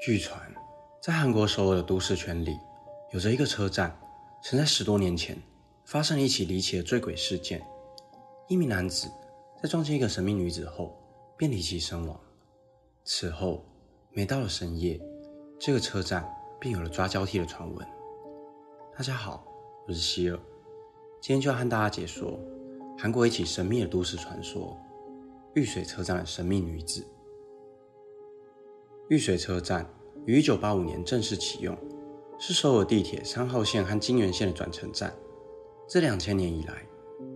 据传，在韩国首尔的都市圈里，有着一个车站，曾在十多年前发生了一起离奇的坠轨事件。一名男子在撞见一个神秘女子后，便离奇身亡。此后，每到了深夜，这个车站便有了抓交替的传闻。大家好，我是希尔，今天就要和大家解说韩国一起神秘的都市传说——玉水车站的神秘女子。玉水车站于1985年正式启用，是首尔地铁三号线和金原线的转乘站。这两千年以来，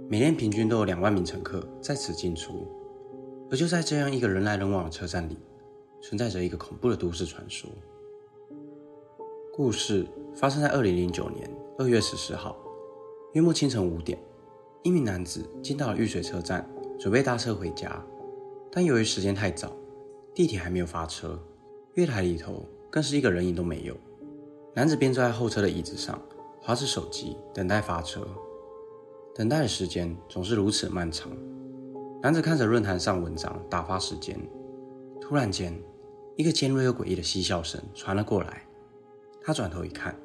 每天平均都有两万名乘客在此进出。而就在这样一个人来人往的车站里，存在着一个恐怖的都市传说。故事发生在2009年2月14号，约莫清晨五点，一名男子进到了玉水车站，准备搭车回家，但由于时间太早，地铁还没有发车。月台里头更是一个人影都没有。男子便坐在后车的椅子上，划着手机，等待发车。等待的时间总是如此漫长。男子看着论坛上文章，打发时间。突然间，一个尖锐又诡异的嬉笑声传了过来。他转头一看，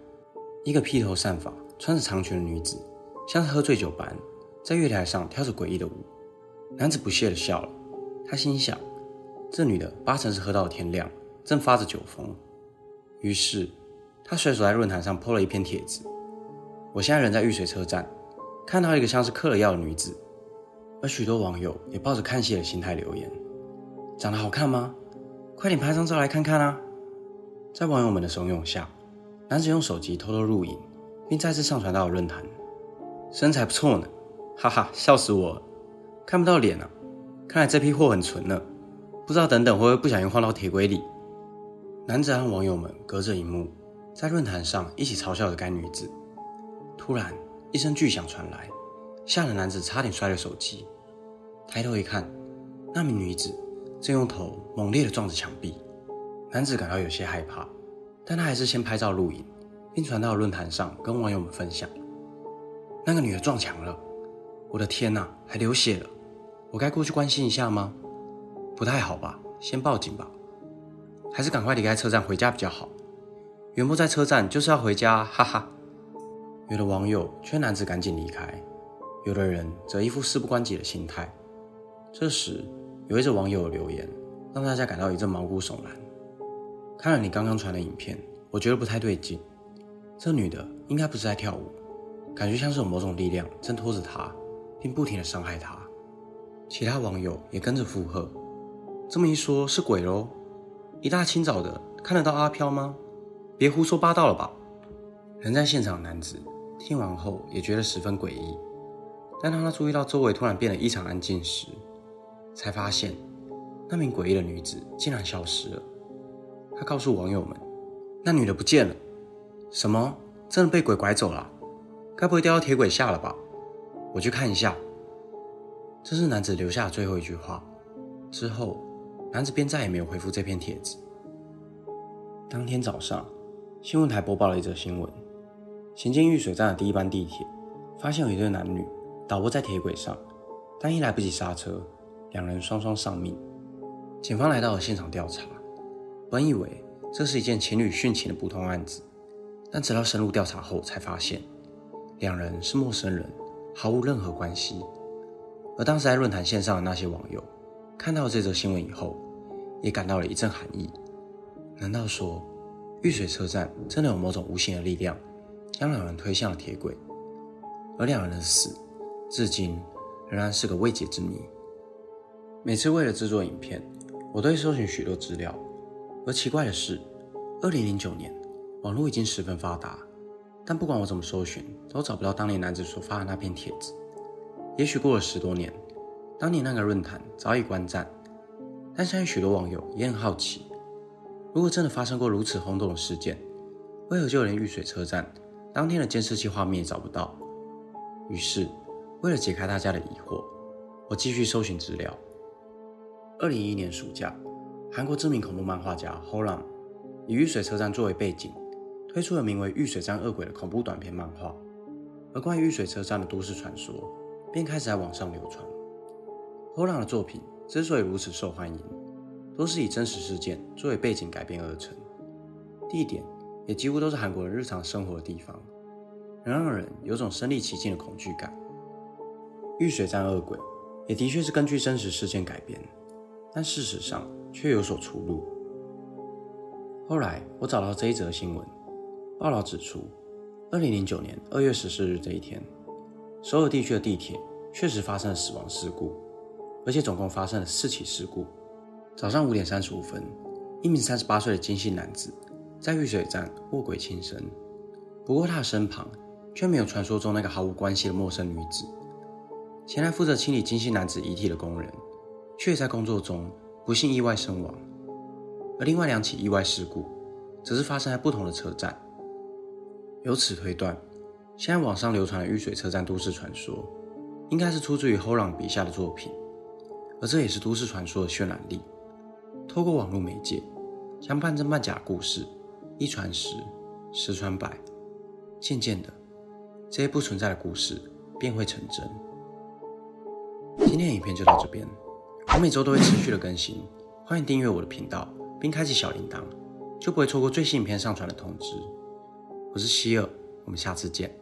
一个披头散发、穿着长裙的女子，像是喝醉酒般，在月台上跳着诡异的舞。男子不屑地笑了。他心想：这女的八成是喝到了天亮。正发着酒疯，于是他随手在论坛上 po 了一篇帖子。我现在人在玉水车站，看到一个像是嗑了药的女子，而许多网友也抱着看戏的心态留言：长得好看吗？快点拍张照来看看啊！在网友们的怂恿下，男子用手机偷偷录影，并再次上传到了论坛。身材不错呢，哈哈，笑死我了！看不到脸啊，看来这批货很纯呢。不知道等等会不会不小心晃到铁轨里。男子和网友们隔着荧幕，在论坛上一起嘲笑着该女子。突然，一声巨响传来，吓得男子差点摔了手机。抬头一看，那名女子正用头猛烈地撞着墙壁。男子感到有些害怕，但他还是先拍照录影，并传到论坛上跟网友们分享。那个女的撞墙了！我的天哪，还流血了！我该过去关心一下吗？不太好吧，先报警吧。还是赶快离开车站回家比较好。原不在车站就是要回家，哈哈。有的网友劝男子赶紧离开，有的人则一副事不关己的心态。这时，有一则网友留言，让大家感到一阵毛骨悚然。看了你刚刚传的影片，我觉得不太对劲。这女的应该不是在跳舞，感觉像是有某种力量挣脱着她，并不停的伤害她。其他网友也跟着附和，这么一说，是鬼喽。一大清早的看得到阿飘吗？别胡说八道了吧！人在现场的男子听完后也觉得十分诡异，但当他注意到周围突然变得异常安静时，才发现那名诡异的女子竟然消失了。他告诉网友们，那女的不见了。什么？真的被鬼拐走了？该不会掉到铁轨下了吧？我去看一下。这是男子留下的最后一句话。之后。男子便再也没有回复这篇帖子。当天早上，新闻台播报了一则新闻：行进玉水站的第一班地铁发现有一对男女倒卧在铁轨上，但一来不及刹车，两人双双丧命。警方来到了现场调查，本以为这是一件情侣殉情的普通案子，但直到深入调查后，才发现两人是陌生人，毫无任何关系。而当时在论坛线上的那些网友。看到这则新闻以后，也感到了一阵寒意。难道说玉水车站真的有某种无形的力量，将两人推向了铁轨？而两人的死，至今仍然是个未解之谜。每次为了制作影片，我都会搜寻许多资料。而奇怪的是，二零零九年，网络已经十分发达，但不管我怎么搜寻，都找不到当年男子所发的那篇帖子。也许过了十多年。当年那个论坛早已关站，但相信许多网友也很好奇，如果真的发生过如此轰动的事件，为何就连玉水车站当天的监视器画面也找不到？于是，为了解开大家的疑惑，我继续搜寻资料。二零一一年暑假，韩国知名恐怖漫画家 Holang 以玉水车站作为背景，推出了名为《玉水站恶鬼》的恐怖短篇漫画，而关于玉水车站的都市传说便开始在网上流传。波浪的作品之所以如此受欢迎，都是以真实事件作为背景改编而成。地点也几乎都是韩国人日常生活的地方，能让人有种身临其境的恐惧感。玉水站恶鬼也的确是根据真实事件改编，但事实上却有所出入。后来我找到这一则新闻，报道指出，二零零九年二月十四日这一天，首尔地区的地铁确实发生了死亡事故，而且总共发生了四起事故。早上五点三十五分，一名三十八岁的金姓男子。在玉水站卧轨轻生，不过他的身旁却没有传说中那个毫无关系的陌生女子。前来负责清理金姓男子遗体的工人，却在工作中不幸意外身亡。而另外两起意外事故，则是发生在不同的车站。由此推断，现在网上流传的玉水车站都市传说，应该是出自于后浪笔下的作品，而这也是都市传说的渲染力。透过网络媒介，将半真半假故事。一传十，十传百，渐渐的，这些不存在的故事便会成真。今天影片就到这边，我每周都会持续的更新，欢迎订阅我的频道，并开启小铃铛，就不会错过最新影片上传的通知。我是希尔，我们下次见。